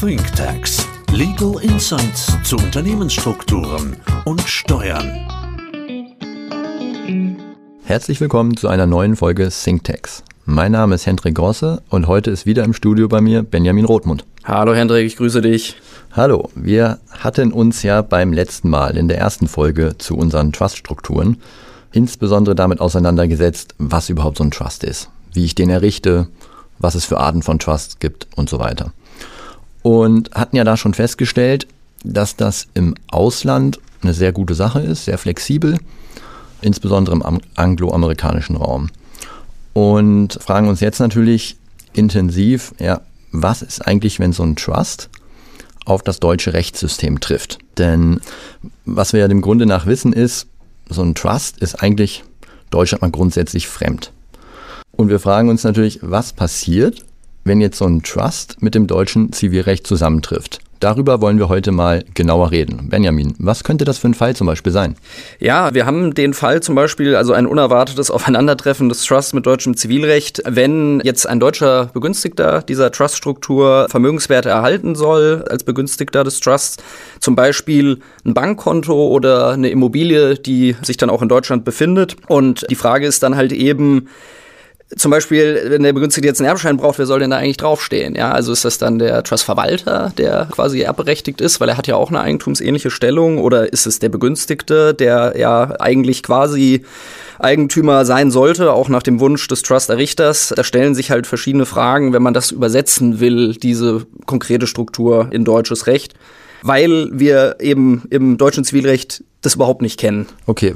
Think Tanks. Legal Insights zu Unternehmensstrukturen und Steuern. Herzlich willkommen zu einer neuen Folge ThinkTax. Mein Name ist Hendrik Grosse und heute ist wieder im Studio bei mir Benjamin Rothmund. Hallo Hendrik, ich grüße dich. Hallo, wir hatten uns ja beim letzten Mal in der ersten Folge zu unseren Trust-Strukturen insbesondere damit auseinandergesetzt, was überhaupt so ein Trust ist, wie ich den errichte, was es für Arten von Trusts gibt und so weiter. Und hatten ja da schon festgestellt, dass das im Ausland eine sehr gute Sache ist, sehr flexibel, insbesondere im angloamerikanischen Raum. Und fragen uns jetzt natürlich intensiv, ja, was ist eigentlich, wenn so ein Trust auf das deutsche Rechtssystem trifft? Denn was wir ja dem Grunde nach wissen ist, so ein Trust ist eigentlich Deutschland mal grundsätzlich fremd. Und wir fragen uns natürlich, was passiert, wenn jetzt so ein Trust mit dem deutschen Zivilrecht zusammentrifft? Darüber wollen wir heute mal genauer reden. Benjamin, was könnte das für ein Fall zum Beispiel sein? Ja, wir haben den Fall zum Beispiel, also ein unerwartetes Aufeinandertreffen des Trusts mit deutschem Zivilrecht. Wenn jetzt ein deutscher Begünstigter dieser Truststruktur Vermögenswerte erhalten soll als Begünstigter des Trusts, zum Beispiel ein Bankkonto oder eine Immobilie, die sich dann auch in Deutschland befindet. Und die Frage ist dann halt eben, zum Beispiel, wenn der Begünstigte jetzt einen Erbschein braucht, wer soll denn da eigentlich draufstehen? Ja, also ist das dann der Trustverwalter, der quasi erbberechtigt ist, weil er hat ja auch eine eigentumsähnliche Stellung, oder ist es der Begünstigte, der ja eigentlich quasi Eigentümer sein sollte, auch nach dem Wunsch des Trust-Errichters? Da stellen sich halt verschiedene Fragen, wenn man das übersetzen will, diese konkrete Struktur in deutsches Recht, weil wir eben im deutschen Zivilrecht das überhaupt nicht kennen. Okay,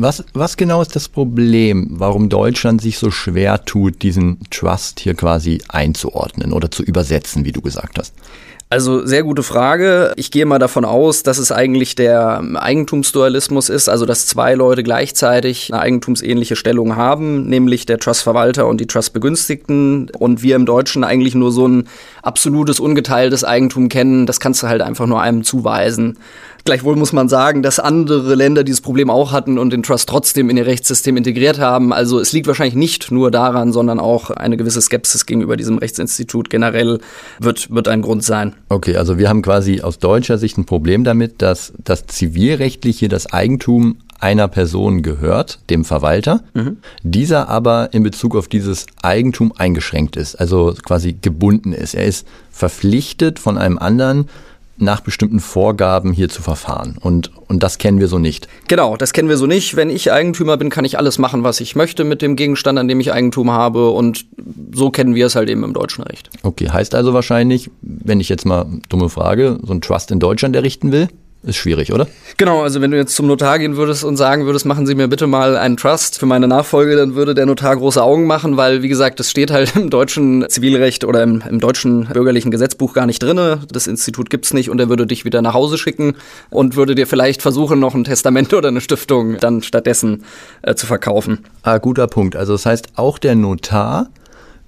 was, was genau ist das Problem, warum Deutschland sich so schwer tut, diesen Trust hier quasi einzuordnen oder zu übersetzen, wie du gesagt hast? Also sehr gute Frage. Ich gehe mal davon aus, dass es eigentlich der Eigentumsdualismus ist, also dass zwei Leute gleichzeitig eine eigentumsähnliche Stellung haben, nämlich der Trustverwalter und die Trustbegünstigten und wir im Deutschen eigentlich nur so ein absolutes ungeteiltes Eigentum kennen, das kannst du halt einfach nur einem zuweisen. Gleichwohl muss man sagen, dass andere Länder dieses Problem auch hatten und den Trust trotzdem in ihr Rechtssystem integriert haben. Also es liegt wahrscheinlich nicht nur daran, sondern auch eine gewisse Skepsis gegenüber diesem Rechtsinstitut generell wird, wird ein Grund sein. Okay, also wir haben quasi aus deutscher Sicht ein Problem damit, dass das zivilrechtliche das Eigentum einer Person gehört, dem Verwalter, mhm. dieser aber in Bezug auf dieses Eigentum eingeschränkt ist, also quasi gebunden ist. Er ist verpflichtet von einem anderen nach bestimmten Vorgaben hier zu verfahren. Und, und das kennen wir so nicht. Genau, das kennen wir so nicht. Wenn ich Eigentümer bin, kann ich alles machen, was ich möchte mit dem Gegenstand, an dem ich Eigentum habe. Und so kennen wir es halt eben im deutschen Recht. Okay, heißt also wahrscheinlich, wenn ich jetzt mal dumme Frage, so ein Trust in Deutschland errichten will, ist schwierig, oder? Genau, also wenn du jetzt zum Notar gehen würdest und sagen würdest, machen Sie mir bitte mal einen Trust für meine Nachfolge, dann würde der Notar große Augen machen, weil, wie gesagt, das steht halt im deutschen Zivilrecht oder im, im deutschen bürgerlichen Gesetzbuch gar nicht drinne. Das Institut gibt's nicht und er würde dich wieder nach Hause schicken und würde dir vielleicht versuchen, noch ein Testament oder eine Stiftung dann stattdessen äh, zu verkaufen. Ah, guter Punkt. Also das heißt, auch der Notar,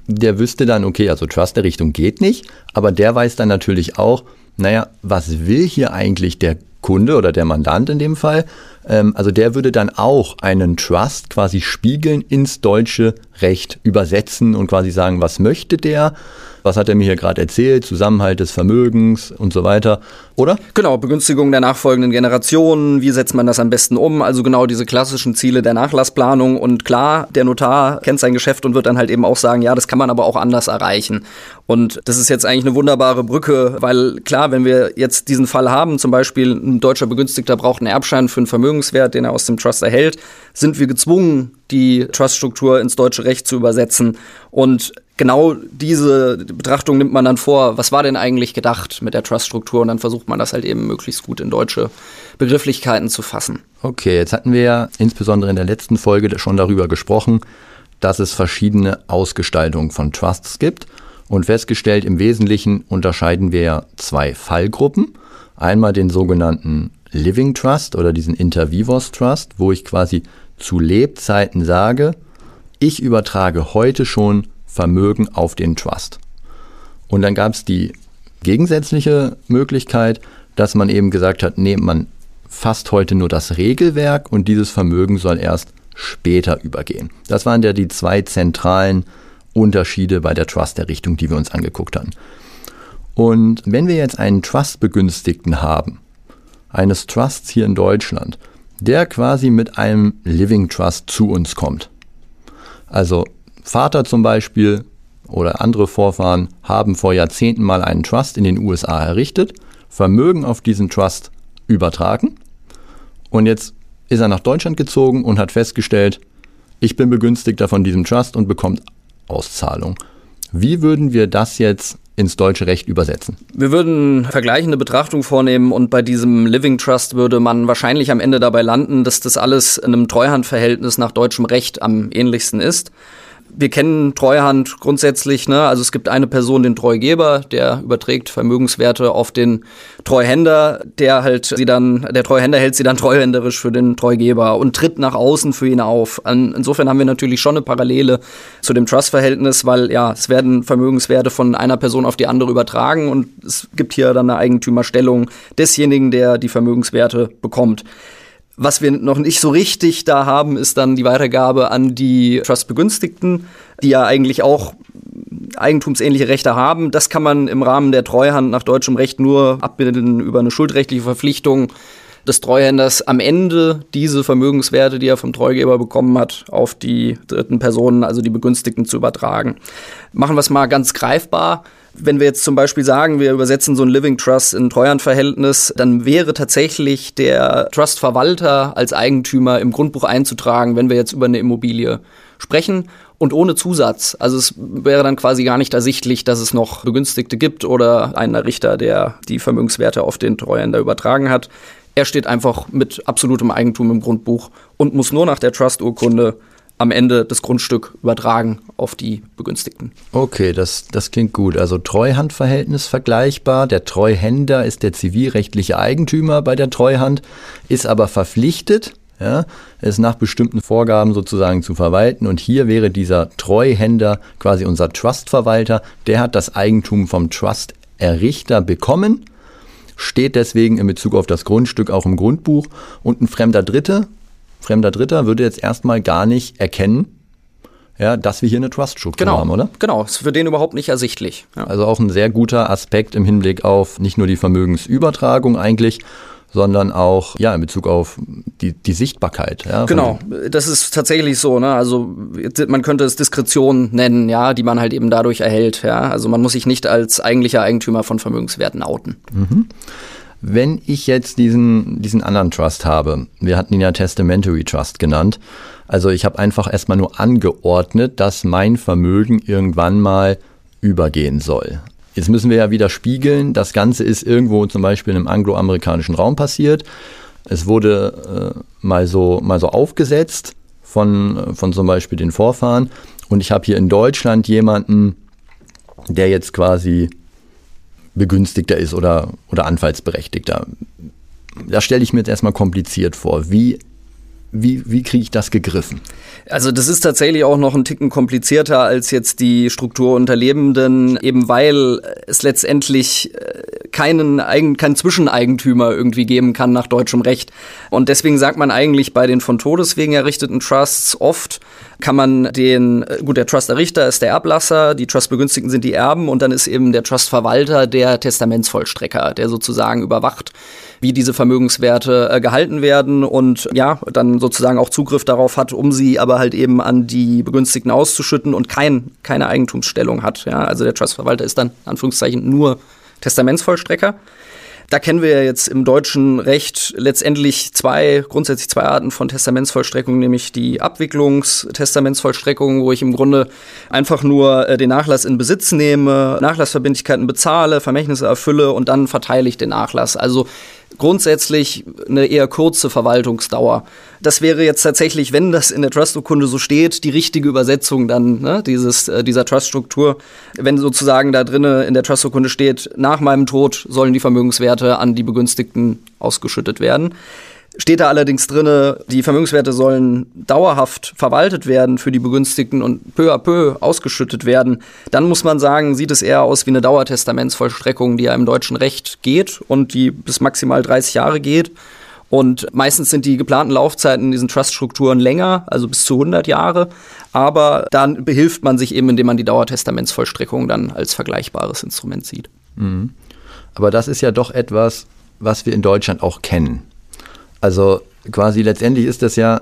der wüsste dann, okay, also Trust der Richtung geht nicht, aber der weiß dann natürlich auch, naja, was will hier eigentlich der Kunde oder der Mandant in dem Fall? Ähm, also der würde dann auch einen Trust quasi spiegeln ins deutsche Recht übersetzen und quasi sagen, was möchte der? Was hat er mir hier gerade erzählt? Zusammenhalt des Vermögens und so weiter, oder? Genau, Begünstigung der nachfolgenden Generationen. Wie setzt man das am besten um? Also genau diese klassischen Ziele der Nachlassplanung. Und klar, der Notar kennt sein Geschäft und wird dann halt eben auch sagen, ja, das kann man aber auch anders erreichen. Und das ist jetzt eigentlich eine wunderbare Brücke, weil klar, wenn wir jetzt diesen Fall haben, zum Beispiel ein deutscher Begünstigter braucht einen Erbschein für einen Vermögenswert, den er aus dem Trust erhält, sind wir gezwungen, die Truststruktur ins deutsche Recht zu übersetzen. Und genau diese Betrachtung nimmt man dann vor, was war denn eigentlich gedacht mit der Truststruktur und dann versucht man das halt eben möglichst gut in deutsche Begrifflichkeiten zu fassen. Okay, jetzt hatten wir ja insbesondere in der letzten Folge schon darüber gesprochen, dass es verschiedene Ausgestaltungen von Trusts gibt und festgestellt, im Wesentlichen unterscheiden wir ja zwei Fallgruppen. Einmal den sogenannten Living Trust oder diesen Intervivos Trust, wo ich quasi zu Lebzeiten sage, ich übertrage heute schon Vermögen auf den Trust. Und dann gab es die gegensätzliche Möglichkeit, dass man eben gesagt hat, nee, man fasst heute nur das Regelwerk und dieses Vermögen soll erst später übergehen. Das waren ja die zwei zentralen Unterschiede bei der Trust-Errichtung, die wir uns angeguckt haben. Und wenn wir jetzt einen Trust-Begünstigten haben, eines Trusts hier in Deutschland, der quasi mit einem Living Trust zu uns kommt. Also Vater zum Beispiel oder andere Vorfahren haben vor Jahrzehnten mal einen Trust in den USA errichtet, Vermögen auf diesen Trust übertragen und jetzt ist er nach Deutschland gezogen und hat festgestellt, ich bin Begünstigter von diesem Trust und bekommt Auszahlung. Wie würden wir das jetzt ins deutsche Recht übersetzen? Wir würden vergleichende Betrachtung vornehmen und bei diesem Living Trust würde man wahrscheinlich am Ende dabei landen, dass das alles in einem Treuhandverhältnis nach deutschem Recht am ähnlichsten ist wir kennen Treuhand grundsätzlich, ne? Also es gibt eine Person, den Treugeber, der überträgt Vermögenswerte auf den Treuhänder, der halt sie dann, der Treuhänder hält sie dann treuhänderisch für den Treugeber und tritt nach außen für ihn auf. Insofern haben wir natürlich schon eine Parallele zu dem Trust-Verhältnis, weil ja, es werden Vermögenswerte von einer Person auf die andere übertragen und es gibt hier dann eine Eigentümerstellung desjenigen, der die Vermögenswerte bekommt. Was wir noch nicht so richtig da haben, ist dann die Weitergabe an die Trust-Begünstigten, die ja eigentlich auch eigentumsähnliche Rechte haben. Das kann man im Rahmen der Treuhand nach deutschem Recht nur abbilden über eine schuldrechtliche Verpflichtung des Treuhänders am Ende diese Vermögenswerte, die er vom Treugeber bekommen hat, auf die dritten Personen, also die Begünstigten, zu übertragen. Machen wir es mal ganz greifbar. Wenn wir jetzt zum Beispiel sagen, wir übersetzen so ein Living Trust in Treuhandverhältnis, dann wäre tatsächlich der Trustverwalter als Eigentümer im Grundbuch einzutragen, wenn wir jetzt über eine Immobilie sprechen und ohne Zusatz. Also es wäre dann quasi gar nicht ersichtlich, dass es noch Begünstigte gibt oder einen Richter, der die Vermögenswerte auf den Treuhänder übertragen hat. Er steht einfach mit absolutem Eigentum im Grundbuch und muss nur nach der Trust-Urkunde am Ende das Grundstück übertragen auf die Begünstigten. Okay, das, das klingt gut. Also Treuhandverhältnis vergleichbar. Der Treuhänder ist der zivilrechtliche Eigentümer bei der Treuhand, ist aber verpflichtet, ja, es nach bestimmten Vorgaben sozusagen zu verwalten. Und hier wäre dieser Treuhänder quasi unser Trustverwalter. Der hat das Eigentum vom Trust-Errichter bekommen, steht deswegen in Bezug auf das Grundstück auch im Grundbuch. Und ein fremder Dritte, fremder Dritter würde jetzt erstmal gar nicht erkennen, ja, dass wir hier eine Trust-Struktur genau, haben, oder? Genau, ist für den überhaupt nicht ersichtlich. Ja. Also auch ein sehr guter Aspekt im Hinblick auf nicht nur die Vermögensübertragung eigentlich, sondern auch ja in Bezug auf die, die Sichtbarkeit. Ja, genau, das ist tatsächlich so. Ne? Also man könnte es Diskretion nennen, ja, die man halt eben dadurch erhält. Ja, also man muss sich nicht als eigentlicher Eigentümer von Vermögenswerten outen. Mhm. Wenn ich jetzt diesen, diesen anderen Trust habe, wir hatten ihn ja Testamentary Trust genannt, also ich habe einfach erstmal nur angeordnet, dass mein Vermögen irgendwann mal übergehen soll. Jetzt müssen wir ja wieder spiegeln, das Ganze ist irgendwo zum Beispiel im angloamerikanischen Raum passiert. Es wurde äh, mal, so, mal so aufgesetzt von, von zum Beispiel den Vorfahren. Und ich habe hier in Deutschland jemanden, der jetzt quasi Begünstigter ist oder, oder Anfallsberechtigter. Das stelle ich mir jetzt erstmal kompliziert vor. Wie, wie, wie kriege ich das gegriffen? Also das ist tatsächlich auch noch ein Ticken komplizierter als jetzt die Struktur unter Lebenden, eben weil es letztendlich äh, keinen, keinen Zwischeneigentümer irgendwie geben kann nach deutschem Recht. Und deswegen sagt man eigentlich bei den von Todeswegen errichteten Trusts oft, kann man den, äh, gut, der Trust-Errichter ist der Erblasser, die Trust-Begünstigten sind die Erben und dann ist eben der Trust-Verwalter der Testamentsvollstrecker, der sozusagen überwacht, wie diese Vermögenswerte äh, gehalten werden und ja, dann sozusagen auch Zugriff darauf hat, um sie aber halt eben an die Begünstigten auszuschütten und kein, keine Eigentumsstellung hat. Ja, also der Trustverwalter ist dann, Anführungszeichen, nur Testamentsvollstrecker. Da kennen wir jetzt im deutschen Recht letztendlich zwei, grundsätzlich zwei Arten von Testamentsvollstreckung, nämlich die Abwicklungstestamentsvollstreckung, wo ich im Grunde einfach nur äh, den Nachlass in Besitz nehme, Nachlassverbindlichkeiten bezahle, Vermächtnisse erfülle und dann verteile ich den Nachlass. Also grundsätzlich eine eher kurze Verwaltungsdauer. Das wäre jetzt tatsächlich, wenn das in der Trust-Urkunde so steht, die richtige Übersetzung dann ne, dieses, äh, dieser Trust-Struktur. Wenn sozusagen da drinnen in der Trust-Urkunde steht, nach meinem Tod sollen die Vermögenswerte an die Begünstigten ausgeschüttet werden. Steht da allerdings drin, die Vermögenswerte sollen dauerhaft verwaltet werden für die Begünstigten und peu à peu ausgeschüttet werden, dann muss man sagen, sieht es eher aus wie eine Dauertestamentsvollstreckung, die ja im deutschen Recht geht und die bis maximal 30 Jahre geht. Und meistens sind die geplanten Laufzeiten in diesen Trust-Strukturen länger, also bis zu 100 Jahre. Aber dann behilft man sich eben, indem man die Dauertestamentsvollstreckung dann als vergleichbares Instrument sieht. Mhm. Aber das ist ja doch etwas, was wir in Deutschland auch kennen. Also quasi letztendlich ist das ja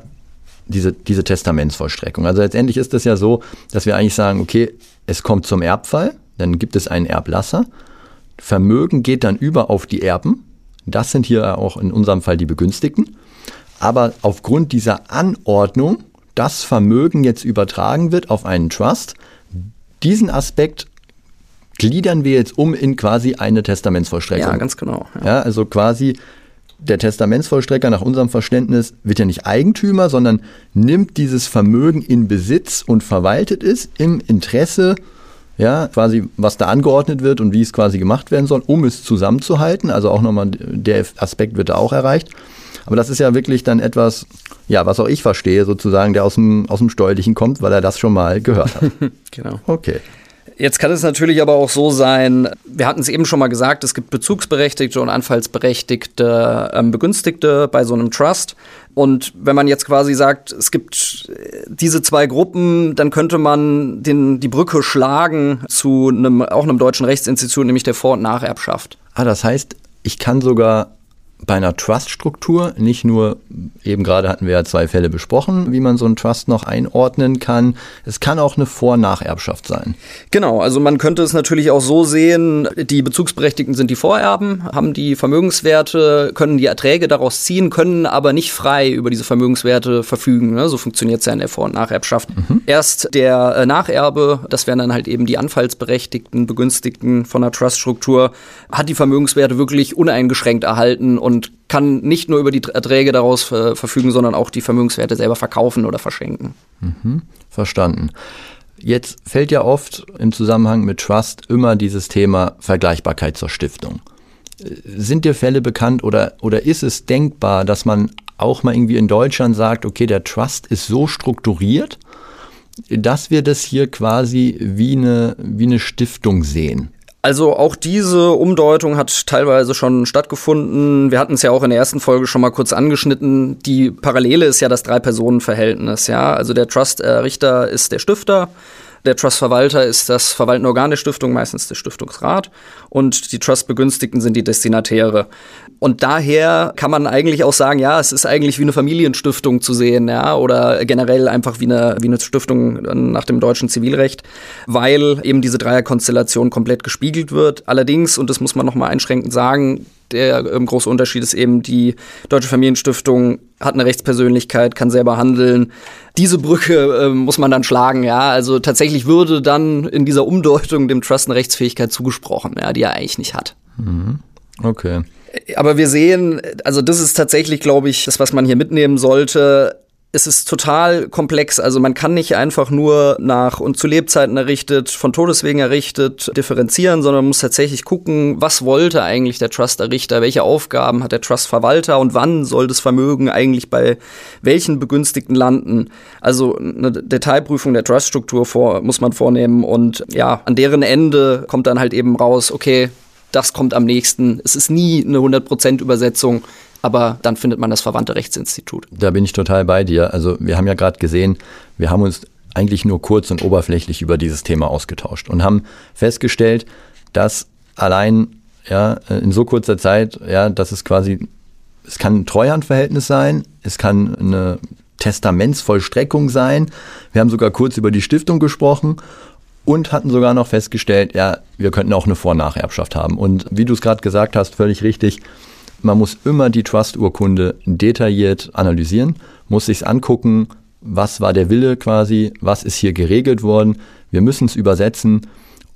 diese, diese Testamentsvollstreckung. Also letztendlich ist es ja so, dass wir eigentlich sagen, okay, es kommt zum Erbfall, dann gibt es einen Erblasser, Vermögen geht dann über auf die Erben, das sind hier auch in unserem Fall die Begünstigten, aber aufgrund dieser Anordnung, dass Vermögen jetzt übertragen wird auf einen Trust, diesen Aspekt gliedern wir jetzt um in quasi eine Testamentsvollstreckung. Ja, ganz genau. Ja. ja, also quasi der Testamentsvollstrecker nach unserem Verständnis wird ja nicht Eigentümer, sondern nimmt dieses Vermögen in Besitz und verwaltet es im Interesse, ja, quasi was da angeordnet wird und wie es quasi gemacht werden soll, um es zusammenzuhalten. Also auch nochmal der Aspekt wird da auch erreicht. Aber das ist ja wirklich dann etwas, ja, was auch ich verstehe, sozusagen, der aus dem, aus dem Steuerlichen kommt, weil er das schon mal gehört hat. genau. Okay. Jetzt kann es natürlich aber auch so sein, wir hatten es eben schon mal gesagt, es gibt bezugsberechtigte und anfallsberechtigte ähm, Begünstigte bei so einem Trust. Und wenn man jetzt quasi sagt, es gibt äh, diese zwei Gruppen, dann könnte man den, die Brücke schlagen zu einem, auch einem deutschen Rechtsinstitut, nämlich der Vor- und Nacherbschaft. Ah, das heißt, ich kann sogar bei einer Trust-Struktur nicht nur, eben gerade hatten wir ja zwei Fälle besprochen, wie man so einen Trust noch einordnen kann. Es kann auch eine Vor- und Nacherbschaft sein. Genau, also man könnte es natürlich auch so sehen, die Bezugsberechtigten sind die Vorerben, haben die Vermögenswerte, können die Erträge daraus ziehen, können aber nicht frei über diese Vermögenswerte verfügen. Ne? So funktioniert es ja in der Vor- und Nacherbschaft. Mhm. Erst der äh, Nacherbe, das wären dann halt eben die Anfallsberechtigten, Begünstigten von der Trust-Struktur, hat die Vermögenswerte wirklich uneingeschränkt erhalten und kann nicht nur über die Erträge daraus äh, verfügen, sondern auch die Vermögenswerte selber verkaufen oder verschenken. Mhm, verstanden. Jetzt fällt ja oft im Zusammenhang mit Trust immer dieses Thema Vergleichbarkeit zur Stiftung. Äh, sind dir Fälle bekannt oder, oder ist es denkbar, dass man auch mal irgendwie in Deutschland sagt, okay, der Trust ist so strukturiert, dass wir das hier quasi wie eine, wie eine Stiftung sehen? Also auch diese Umdeutung hat teilweise schon stattgefunden. Wir hatten es ja auch in der ersten Folge schon mal kurz angeschnitten. Die Parallele ist ja das Drei-Personen-Verhältnis. Ja, also der Trust-Richter ist der Stifter. Der Trustverwalter ist das verwaltende Organ der Stiftung, meistens der Stiftungsrat. Und die Trustbegünstigten sind die Destinatäre. Und daher kann man eigentlich auch sagen, ja, es ist eigentlich wie eine Familienstiftung zu sehen, ja, oder generell einfach wie eine, wie eine Stiftung nach dem deutschen Zivilrecht, weil eben diese Dreierkonstellation komplett gespiegelt wird. Allerdings, und das muss man nochmal einschränkend sagen, der ähm, große Unterschied ist eben, die Deutsche Familienstiftung hat eine Rechtspersönlichkeit, kann selber handeln. Diese Brücke äh, muss man dann schlagen, ja. Also tatsächlich würde dann in dieser Umdeutung dem Trust eine Rechtsfähigkeit zugesprochen, ja, die er eigentlich nicht hat. Mhm. Okay. Aber wir sehen, also das ist tatsächlich, glaube ich, das, was man hier mitnehmen sollte es ist total komplex. Also man kann nicht einfach nur nach und zu Lebzeiten errichtet, von Todeswegen errichtet, differenzieren, sondern man muss tatsächlich gucken, was wollte eigentlich der Trust-Errichter, welche Aufgaben hat der Trust-Verwalter und wann soll das Vermögen eigentlich bei welchen Begünstigten landen. Also eine Detailprüfung der Trust-Struktur vor, muss man vornehmen und ja, an deren Ende kommt dann halt eben raus, okay, das kommt am nächsten. Es ist nie eine 100% Übersetzung aber dann findet man das verwandte Rechtsinstitut. Da bin ich total bei dir. Also wir haben ja gerade gesehen, wir haben uns eigentlich nur kurz und oberflächlich über dieses Thema ausgetauscht und haben festgestellt, dass allein ja, in so kurzer Zeit, ja, dass es quasi, es kann ein Treuhandverhältnis sein, es kann eine Testamentsvollstreckung sein. Wir haben sogar kurz über die Stiftung gesprochen und hatten sogar noch festgestellt, ja, wir könnten auch eine Vor- und Nacherbschaft haben. Und wie du es gerade gesagt hast, völlig richtig, man muss immer die Trust-Urkunde detailliert analysieren, muss sich angucken, was war der Wille quasi, was ist hier geregelt worden. Wir müssen es übersetzen.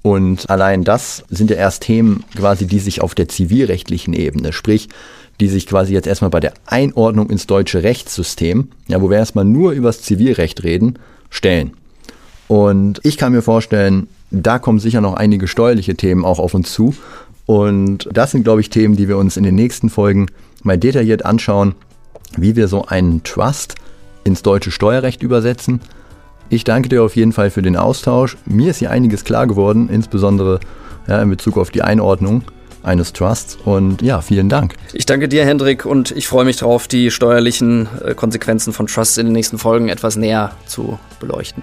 Und allein das sind ja erst Themen quasi, die sich auf der zivilrechtlichen Ebene, sprich, die sich quasi jetzt erstmal bei der Einordnung ins deutsche Rechtssystem, ja, wo wir erstmal nur über das Zivilrecht reden, stellen. Und ich kann mir vorstellen, da kommen sicher noch einige steuerliche Themen auch auf uns zu. Und das sind, glaube ich, Themen, die wir uns in den nächsten Folgen mal detailliert anschauen, wie wir so einen Trust ins deutsche Steuerrecht übersetzen. Ich danke dir auf jeden Fall für den Austausch. Mir ist hier einiges klar geworden, insbesondere ja, in Bezug auf die Einordnung eines Trusts. Und ja, vielen Dank. Ich danke dir, Hendrik, und ich freue mich darauf, die steuerlichen äh, Konsequenzen von Trusts in den nächsten Folgen etwas näher zu beleuchten.